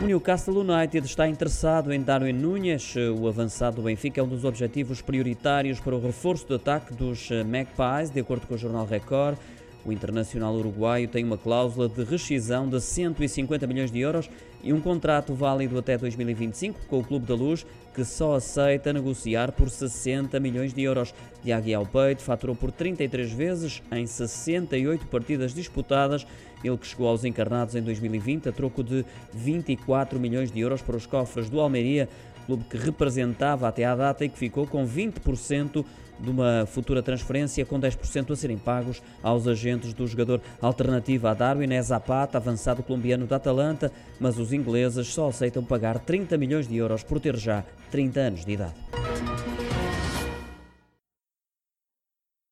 O Newcastle United está interessado em Darwin Núñez. O avançado do Benfica é um dos objetivos prioritários para o reforço do ataque dos Magpies, de acordo com o jornal Record. O internacional uruguaio tem uma cláusula de rescisão de 150 milhões de euros e um contrato válido até 2025 com o Clube da Luz, que só aceita negociar por 60 milhões de euros. Diago Alpeito faturou por 33 vezes em 68 partidas disputadas, ele que chegou aos encarnados em 2020 a troco de 24 milhões de euros para os cofres do Almeria, clube que representava até à data e que ficou com 20% de uma futura transferência com 10% a serem pagos aos agentes do jogador alternativo a Darwin é Zapata, avançado colombiano da Atalanta, mas os ingleses só aceitam pagar 30 milhões de euros por ter já 30 anos de idade.